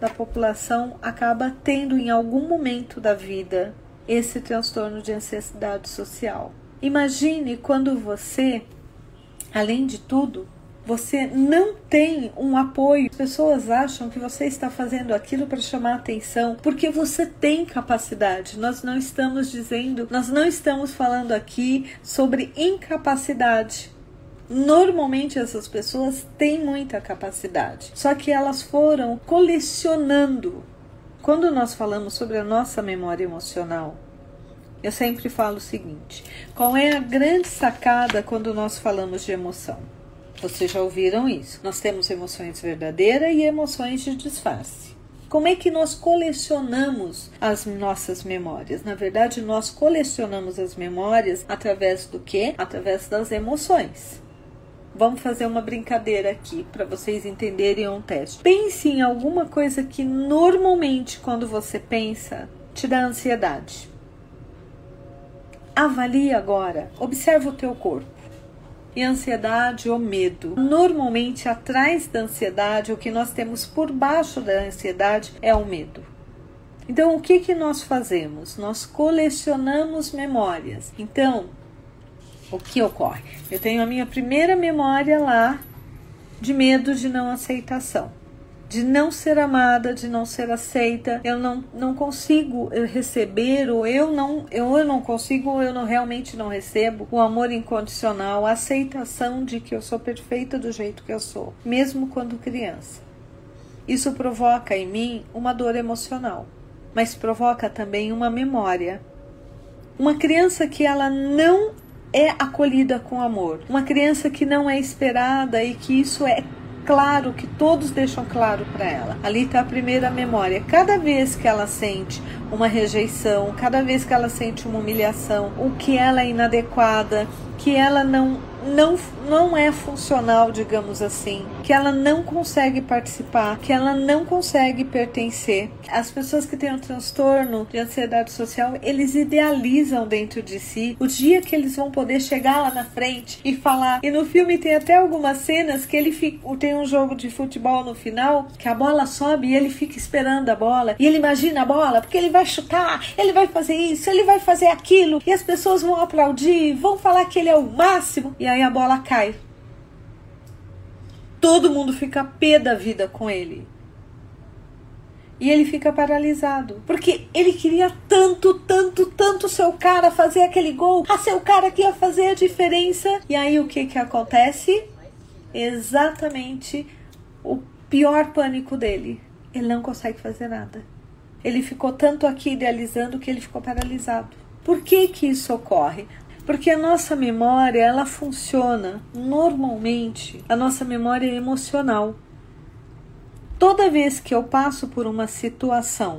da população acaba tendo em algum momento da vida esse transtorno de ansiedade social. Imagine quando você, além de tudo, você não tem um apoio. As pessoas acham que você está fazendo aquilo para chamar atenção, porque você tem capacidade. Nós não estamos dizendo, nós não estamos falando aqui sobre incapacidade. Normalmente essas pessoas têm muita capacidade, só que elas foram colecionando. Quando nós falamos sobre a nossa memória emocional, eu sempre falo o seguinte: qual é a grande sacada quando nós falamos de emoção? Vocês já ouviram isso? Nós temos emoções verdadeiras e emoções de disfarce. Como é que nós colecionamos as nossas memórias? Na verdade, nós colecionamos as memórias através do que? Através das emoções. Vamos fazer uma brincadeira aqui para vocês entenderem um teste. Pense em alguma coisa que normalmente, quando você pensa, te dá ansiedade. Avalie agora, observe o teu corpo. E ansiedade ou medo. Normalmente, atrás da ansiedade, o que nós temos por baixo da ansiedade é o medo. Então, o que, que nós fazemos? Nós colecionamos memórias. Então, o que ocorre? Eu tenho a minha primeira memória lá de medo de não aceitação, de não ser amada, de não ser aceita. Eu não, não consigo receber, ou eu não, eu, eu não consigo, ou eu não realmente não recebo o amor incondicional, a aceitação de que eu sou perfeita do jeito que eu sou, mesmo quando criança. Isso provoca em mim uma dor emocional, mas provoca também uma memória. Uma criança que ela não é acolhida com amor. Uma criança que não é esperada e que isso é claro, que todos deixam claro para ela. Ali está a primeira memória. Cada vez que ela sente uma rejeição, cada vez que ela sente uma humilhação, o que ela é inadequada, que ela não não, não é funcional, digamos assim, que ela não consegue participar, que ela não consegue pertencer. As pessoas que têm um transtorno de ansiedade social, eles idealizam dentro de si o dia que eles vão poder chegar lá na frente e falar. E no filme tem até algumas cenas que ele fica, tem um jogo de futebol no final, que a bola sobe e ele fica esperando a bola, e ele imagina a bola, porque ele vai chutar, ele vai fazer isso, ele vai fazer aquilo, e as pessoas vão aplaudir, vão falar que ele é o máximo. E aí a bola cai. Todo mundo fica pé da vida com ele. E ele fica paralisado. Porque ele queria tanto, tanto, tanto ser o cara fazer aquele gol. A ser o cara que ia fazer a diferença. E aí o que que acontece? Exatamente o pior pânico dele. Ele não consegue fazer nada. Ele ficou tanto aqui idealizando que ele ficou paralisado. Por que que isso ocorre? Porque a nossa memória, ela funciona normalmente, a nossa memória é emocional. Toda vez que eu passo por uma situação,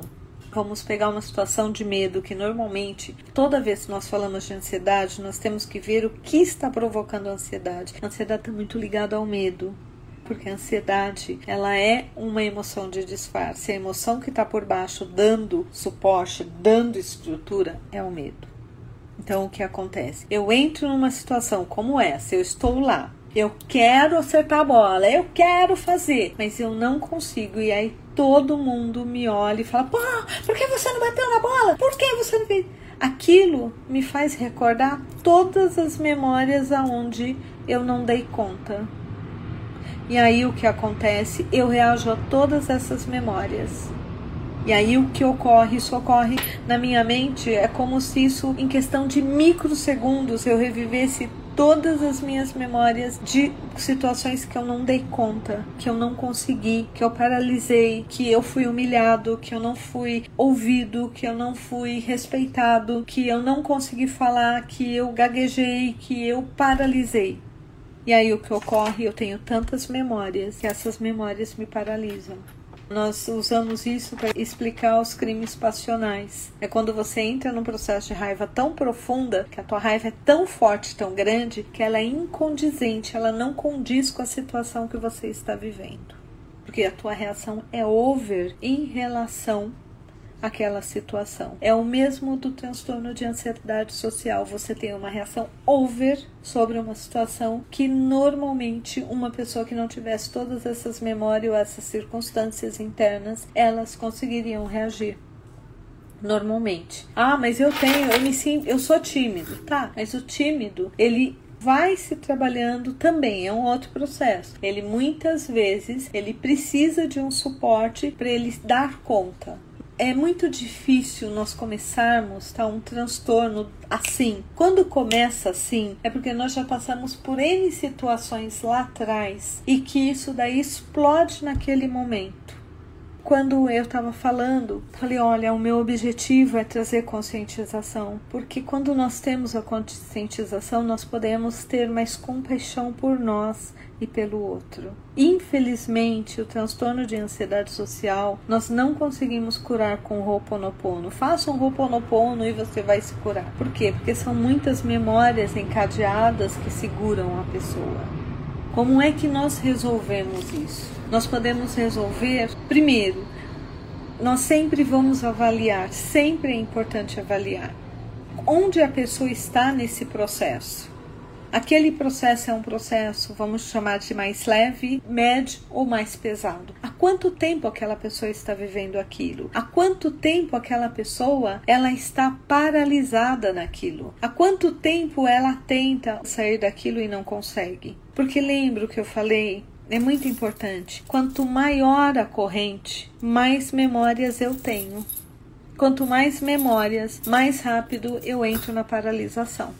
vamos pegar uma situação de medo que normalmente, toda vez que nós falamos de ansiedade, nós temos que ver o que está provocando a ansiedade. A ansiedade está muito ligada ao medo, porque a ansiedade ela é uma emoção de disfarce. A emoção que está por baixo, dando suporte, dando estrutura, é o medo. Então, o que acontece? Eu entro numa situação como essa, eu estou lá, eu quero acertar a bola, eu quero fazer, mas eu não consigo. E aí todo mundo me olha e fala: pô, por que você não bateu na bola? Por que você não fez? Aquilo me faz recordar todas as memórias aonde eu não dei conta. E aí o que acontece? Eu reajo a todas essas memórias. E aí o que ocorre? Isso ocorre na minha mente, é como se isso, em questão de microsegundos, eu revivesse todas as minhas memórias de situações que eu não dei conta, que eu não consegui, que eu paralisei, que eu fui humilhado, que eu não fui ouvido, que eu não fui respeitado, que eu não consegui falar, que eu gaguejei, que eu paralisei. E aí o que ocorre? Eu tenho tantas memórias que essas memórias me paralisam. Nós usamos isso para explicar os crimes passionais. É quando você entra num processo de raiva tão profunda, que a tua raiva é tão forte, tão grande, que ela é incondizente, ela não condiz com a situação que você está vivendo. Porque a tua reação é over em relação aquela situação. É o mesmo do transtorno de ansiedade social. Você tem uma reação over sobre uma situação que normalmente uma pessoa que não tivesse todas essas memórias ou essas circunstâncias internas, elas conseguiriam reagir normalmente. Ah, mas eu tenho, eu me sinto, eu sou tímido, tá? Mas o tímido, ele vai se trabalhando também, é um outro processo. Ele muitas vezes ele precisa de um suporte para ele dar conta é muito difícil nós começarmos tá, um transtorno assim. Quando começa assim, é porque nós já passamos por N situações lá atrás e que isso daí explode naquele momento. Quando eu estava falando, falei: olha, o meu objetivo é trazer conscientização, porque quando nós temos a conscientização, nós podemos ter mais compaixão por nós e pelo outro. Infelizmente, o transtorno de ansiedade social nós não conseguimos curar com o Ho'oponopono. Faça um Ho'oponopono e você vai se curar. Por quê? Porque são muitas memórias encadeadas que seguram a pessoa. Como é que nós resolvemos isso? Nós podemos resolver, primeiro, nós sempre vamos avaliar, sempre é importante avaliar onde a pessoa está nesse processo. Aquele processo é um processo, vamos chamar de mais leve, médio ou mais pesado. Há quanto tempo aquela pessoa está vivendo aquilo? Há quanto tempo aquela pessoa ela está paralisada naquilo? Há quanto tempo ela tenta sair daquilo e não consegue? Porque lembro que eu falei é muito importante. Quanto maior a corrente, mais memórias eu tenho. Quanto mais memórias, mais rápido eu entro na paralisação.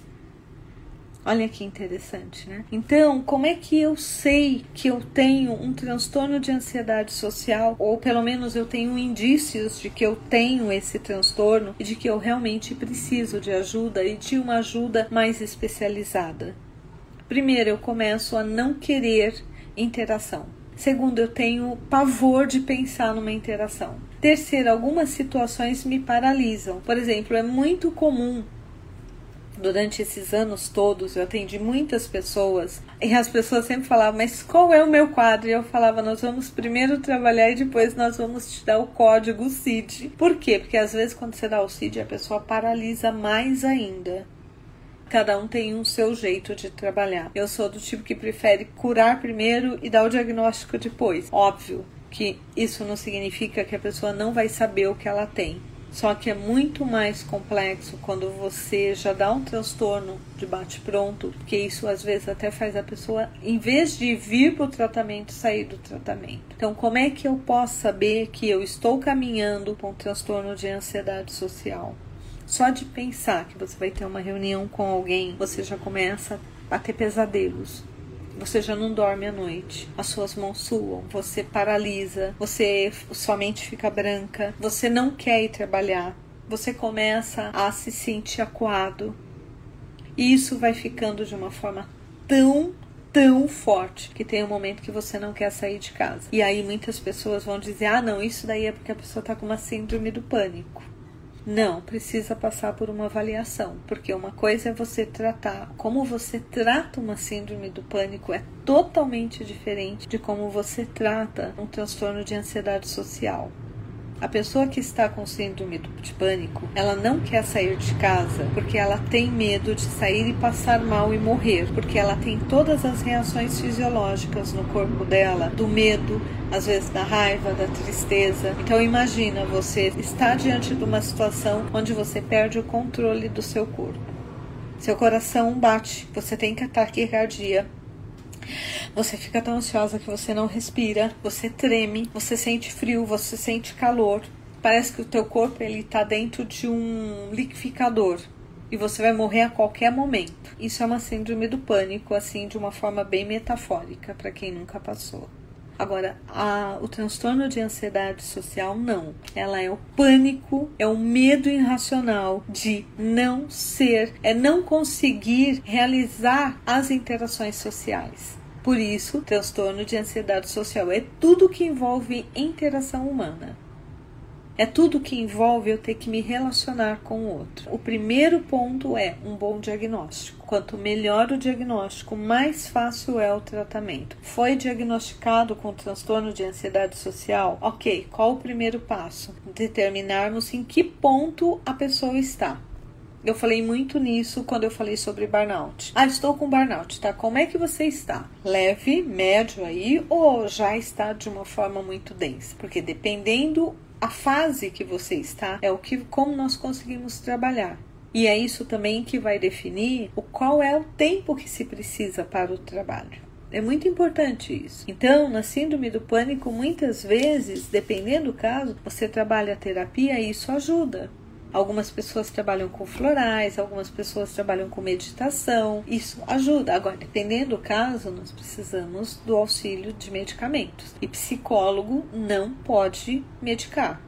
Olha que interessante, né? Então, como é que eu sei que eu tenho um transtorno de ansiedade social, ou pelo menos eu tenho indícios de que eu tenho esse transtorno e de que eu realmente preciso de ajuda e de uma ajuda mais especializada? Primeiro, eu começo a não querer interação. Segundo, eu tenho pavor de pensar numa interação. Terceiro, algumas situações me paralisam. Por exemplo, é muito comum durante esses anos todos eu atendi muitas pessoas e as pessoas sempre falavam, mas qual é o meu quadro? E eu falava, nós vamos primeiro trabalhar e depois nós vamos te dar o código CID. Por quê? Porque às vezes quando você dá o CID a pessoa paralisa mais ainda. Cada um tem um seu jeito de trabalhar. Eu sou do tipo que prefere curar primeiro e dar o diagnóstico depois. Óbvio que isso não significa que a pessoa não vai saber o que ela tem só que é muito mais complexo quando você já dá um transtorno de bate-pronto, porque isso às vezes até faz a pessoa, em vez de vir para o tratamento, sair do tratamento. Então, como é que eu posso saber que eu estou caminhando com um transtorno de ansiedade social? Só de pensar que você vai ter uma reunião com alguém, você já começa a ter pesadelos você já não dorme à noite, as suas mãos suam, você paralisa, você sua mente fica branca, você não quer ir trabalhar, você começa a se sentir acuado. E isso vai ficando de uma forma tão tão forte que tem um momento que você não quer sair de casa. E aí muitas pessoas vão dizer: "Ah, não, isso daí é porque a pessoa tá com uma síndrome do pânico". Não, precisa passar por uma avaliação, porque uma coisa é você tratar, como você trata uma síndrome do pânico é totalmente diferente de como você trata um transtorno de ansiedade social. A pessoa que está com síndrome de pânico, ela não quer sair de casa porque ela tem medo de sair e passar mal e morrer, porque ela tem todas as reações fisiológicas no corpo dela, do medo, às vezes da raiva, da tristeza. Então imagina você está diante de uma situação onde você perde o controle do seu corpo. Seu coração bate, você tem taquicardia, você fica tão ansiosa que você não respira, você treme, você sente frio, você sente calor. Parece que o teu corpo ele tá dentro de um liquidificador e você vai morrer a qualquer momento. Isso é uma síndrome do pânico, assim, de uma forma bem metafórica para quem nunca passou. Agora, a, o transtorno de ansiedade social, não. Ela é o pânico, é o medo irracional de não ser, é não conseguir realizar as interações sociais. Por isso, transtorno de ansiedade social é tudo que envolve interação humana. É tudo que envolve eu ter que me relacionar com o outro. O primeiro ponto é um bom diagnóstico. Quanto melhor o diagnóstico, mais fácil é o tratamento. Foi diagnosticado com transtorno de ansiedade social? Ok, qual o primeiro passo? Determinarmos em que ponto a pessoa está. Eu falei muito nisso quando eu falei sobre burnout. Ah, estou com burnout, tá? Como é que você está? Leve, médio aí ou já está de uma forma muito densa? Porque dependendo a fase que você está, é o que como nós conseguimos trabalhar. E é isso também que vai definir o qual é o tempo que se precisa para o trabalho. É muito importante isso. Então, na síndrome do pânico, muitas vezes, dependendo do caso, você trabalha a terapia e isso ajuda. Algumas pessoas trabalham com florais, algumas pessoas trabalham com meditação. Isso ajuda. Agora, dependendo do caso, nós precisamos do auxílio de medicamentos. E psicólogo não pode medicar.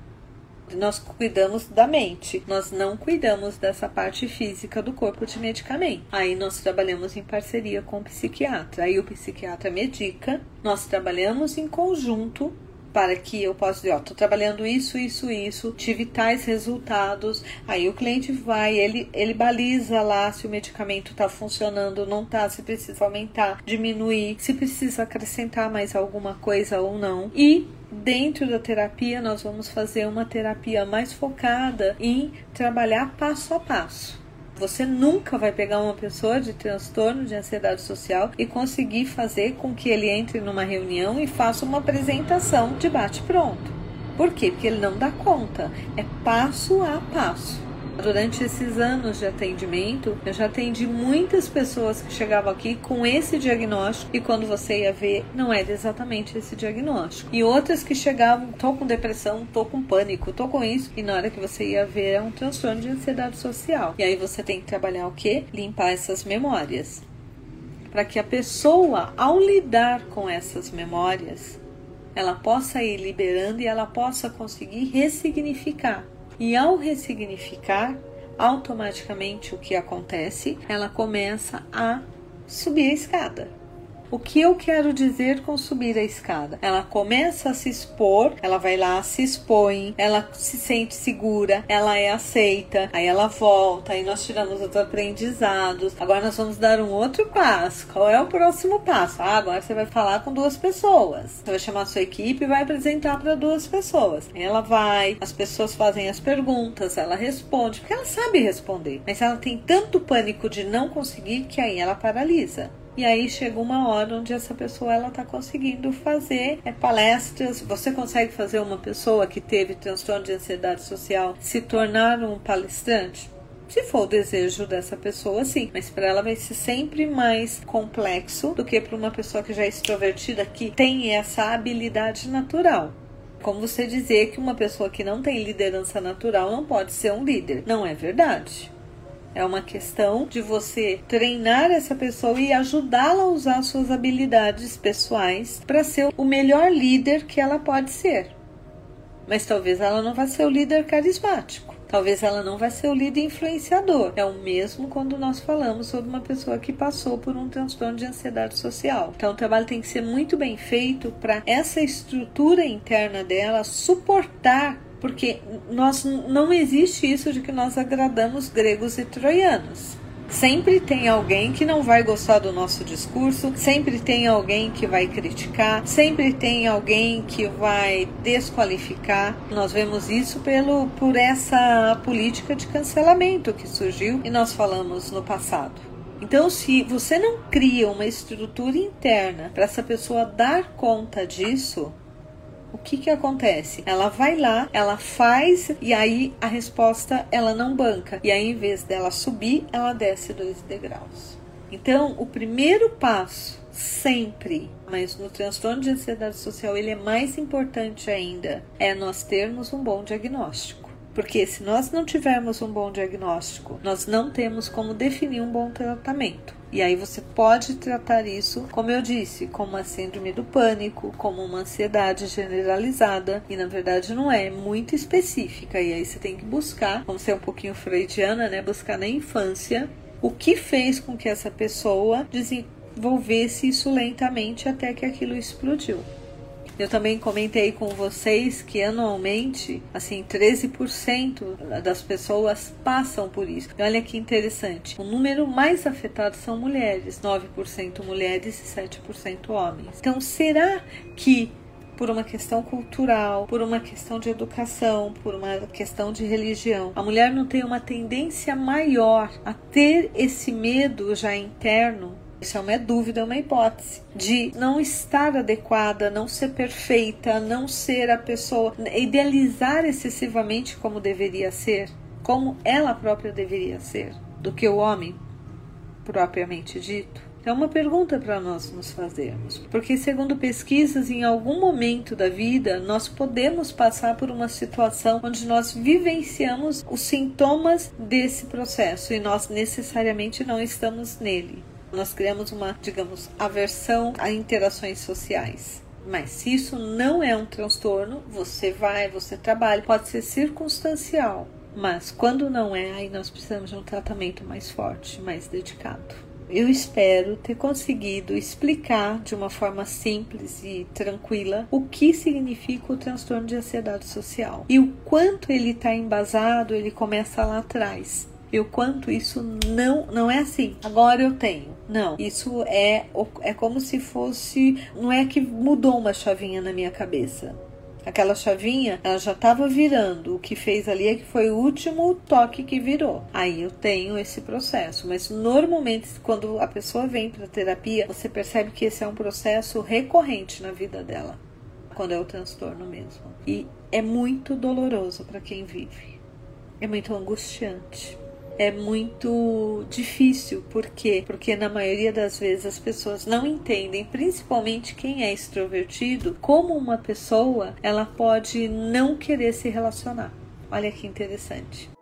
Nós cuidamos da mente, nós não cuidamos dessa parte física do corpo de medicamento. Aí nós trabalhamos em parceria com o psiquiatra. Aí o psiquiatra medica, nós trabalhamos em conjunto para que eu possa dizer, ó, tô trabalhando isso, isso, isso, tive tais resultados. Aí o cliente vai, ele, ele baliza lá se o medicamento está funcionando não está, se precisa aumentar, diminuir, se precisa acrescentar mais alguma coisa ou não. E dentro da terapia nós vamos fazer uma terapia mais focada em trabalhar passo a passo. Você nunca vai pegar uma pessoa de transtorno de ansiedade social e conseguir fazer com que ele entre numa reunião e faça uma apresentação de bate-pronto. Por quê? Porque ele não dá conta. É passo a passo. Durante esses anos de atendimento, eu já atendi muitas pessoas que chegavam aqui com esse diagnóstico e quando você ia ver, não era exatamente esse diagnóstico. E outras que chegavam, tô com depressão, tô com pânico, tô com isso, e na hora que você ia ver, é um transtorno de ansiedade social. E aí você tem que trabalhar o quê? Limpar essas memórias. Para que a pessoa, ao lidar com essas memórias, ela possa ir liberando e ela possa conseguir ressignificar. E ao ressignificar, automaticamente o que acontece? Ela começa a subir a escada. O que eu quero dizer com subir a escada? Ela começa a se expor, ela vai lá, se expõe, ela se sente segura, ela é aceita, aí ela volta, aí nós tiramos os aprendizados. Agora nós vamos dar um outro passo. Qual é o próximo passo? Ah, agora você vai falar com duas pessoas. Você vai chamar a sua equipe e vai apresentar para duas pessoas. Ela vai, as pessoas fazem as perguntas, ela responde, porque ela sabe responder. Mas ela tem tanto pânico de não conseguir que aí ela paralisa. E aí chega uma hora onde essa pessoa ela está conseguindo fazer é, palestras. Você consegue fazer uma pessoa que teve transtorno de ansiedade social se tornar um palestrante? Se for o desejo dessa pessoa, sim. Mas para ela vai ser sempre mais complexo do que para uma pessoa que já é extrovertida, que tem essa habilidade natural. Como você dizer que uma pessoa que não tem liderança natural não pode ser um líder. Não é verdade. É uma questão de você treinar essa pessoa e ajudá-la a usar suas habilidades pessoais para ser o melhor líder que ela pode ser. Mas talvez ela não vá ser o líder carismático. Talvez ela não vá ser o líder influenciador. É o mesmo quando nós falamos sobre uma pessoa que passou por um transtorno de ansiedade social. Então o trabalho tem que ser muito bem feito para essa estrutura interna dela suportar porque nós não existe isso de que nós agradamos gregos e troianos. Sempre tem alguém que não vai gostar do nosso discurso, sempre tem alguém que vai criticar, sempre tem alguém que vai desqualificar. Nós vemos isso pelo por essa política de cancelamento que surgiu e nós falamos no passado. Então, se você não cria uma estrutura interna para essa pessoa dar conta disso, o que que acontece? Ela vai lá, ela faz e aí a resposta ela não banca. E aí em vez dela subir, ela desce dois degraus. Então, o primeiro passo sempre, mas no transtorno de ansiedade social ele é mais importante ainda, é nós termos um bom diagnóstico. Porque se nós não tivermos um bom diagnóstico, nós não temos como definir um bom tratamento. E aí você pode tratar isso, como eu disse, como uma síndrome do pânico, como uma ansiedade generalizada, e na verdade não é, é muito específica. E aí você tem que buscar, vamos ser um pouquinho freudiana, né? Buscar na infância o que fez com que essa pessoa desenvolver-se isso lentamente até que aquilo explodiu. Eu também comentei com vocês que anualmente, assim, 13% das pessoas passam por isso. E olha que interessante. O número mais afetado são mulheres, 9% mulheres e 7% homens. Então, será que por uma questão cultural, por uma questão de educação, por uma questão de religião. A mulher não tem uma tendência maior a ter esse medo já interno isso é uma dúvida, é uma hipótese de não estar adequada, não ser perfeita, não ser a pessoa, idealizar excessivamente como deveria ser, como ela própria deveria ser, do que o homem propriamente dito. É uma pergunta para nós nos fazermos, porque, segundo pesquisas, em algum momento da vida nós podemos passar por uma situação onde nós vivenciamos os sintomas desse processo e nós necessariamente não estamos nele. Nós criamos uma, digamos, aversão a interações sociais. Mas se isso não é um transtorno, você vai, você trabalha, pode ser circunstancial. Mas quando não é, aí nós precisamos de um tratamento mais forte, mais dedicado. Eu espero ter conseguido explicar de uma forma simples e tranquila o que significa o transtorno de ansiedade social e o quanto ele está embasado, ele começa lá atrás e o quanto isso não não é assim. Agora eu tenho. Não, isso é é como se fosse, não é que mudou uma chavinha na minha cabeça. Aquela chavinha, ela já estava virando. O que fez ali é que foi o último toque que virou. Aí eu tenho esse processo. Mas normalmente, quando a pessoa vem para terapia, você percebe que esse é um processo recorrente na vida dela. Quando é o transtorno mesmo. E é muito doloroso para quem vive. É muito angustiante é muito difícil. Por quê? Porque na maioria das vezes as pessoas não entendem, principalmente quem é extrovertido, como uma pessoa ela pode não querer se relacionar. Olha que interessante.